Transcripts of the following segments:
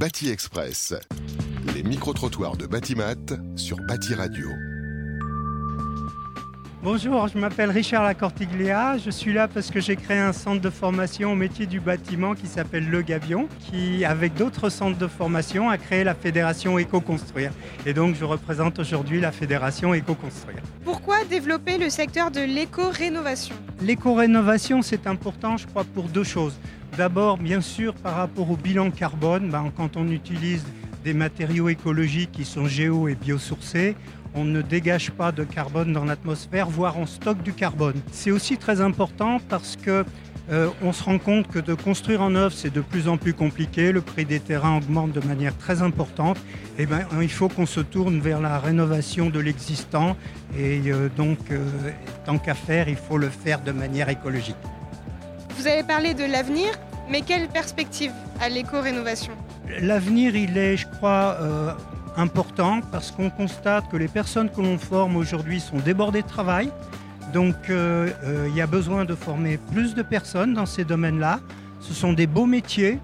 Bâti Express. Les micro-trottoirs de Batimat sur Bâti Radio. Bonjour, je m'appelle Richard Lacortiglia. Je suis là parce que j'ai créé un centre de formation au métier du bâtiment qui s'appelle Le Gavion, qui, avec d'autres centres de formation, a créé la fédération Éco-Construire. Et donc, je représente aujourd'hui la fédération Éco-Construire. Pourquoi développer le secteur de l'éco-rénovation? L'éco-rénovation, c'est important, je crois, pour deux choses. D'abord, bien sûr, par rapport au bilan carbone, ben, quand on utilise des matériaux écologiques qui sont géo- et biosourcés, on ne dégage pas de carbone dans l'atmosphère, voire on stocke du carbone. C'est aussi très important parce que euh, on se rend compte que de construire en œuvre, c'est de plus en plus compliqué. Le prix des terrains augmente de manière très importante. Et ben, il faut qu'on se tourne vers la rénovation de l'existant. Et euh, donc, euh, tant qu'à faire, il faut le faire de manière écologique. Vous avez parlé de l'avenir, mais quelle perspective à l'éco-rénovation? L'avenir, il est, je crois, euh, important parce qu'on constate que les personnes que l'on forme aujourd'hui sont débordées de travail. Donc, euh, euh, il y a besoin de former plus de personnes dans ces domaines-là. Ce sont des beaux métiers.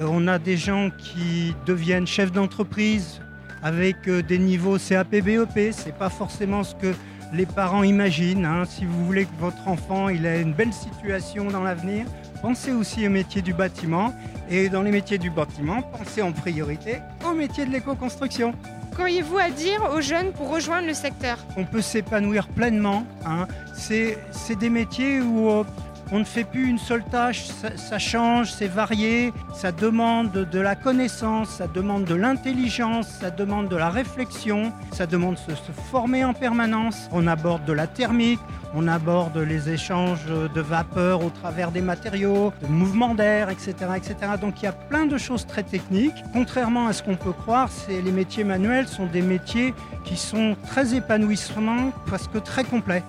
On a des gens qui deviennent chefs d'entreprise avec des niveaux CAP, BEP. C'est pas forcément ce que les parents imaginent. hein. Si vous voulez que votre enfant il ait une belle situation dans l'avenir, pensez aussi au métier du bâtiment. Et dans les métiers du bâtiment, pensez en priorité au métier de l'éco-construction. Qu'auriez-vous à dire aux jeunes pour rejoindre le secteur? On peut s'épanouir pleinement. hein. C'est des métiers où euh, on ne fait plus une seule tâche, ça, change, c'est varié, ça demande de la connaissance, ça demande de l'intelligence, ça demande de la réflexion, ça demande de se, former en permanence. On aborde de la thermique, on aborde les échanges de vapeur au travers des matériaux, de mouvements d'air, etc., etc. Donc il y a plein de choses très techniques. Contrairement à ce qu'on peut croire, les métiers manuels sont des métiers qui sont très épanouissants, presque très complets.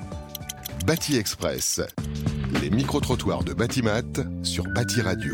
Bâti Express. Les micro-trottoirs de Batimat sur Bâti Radio.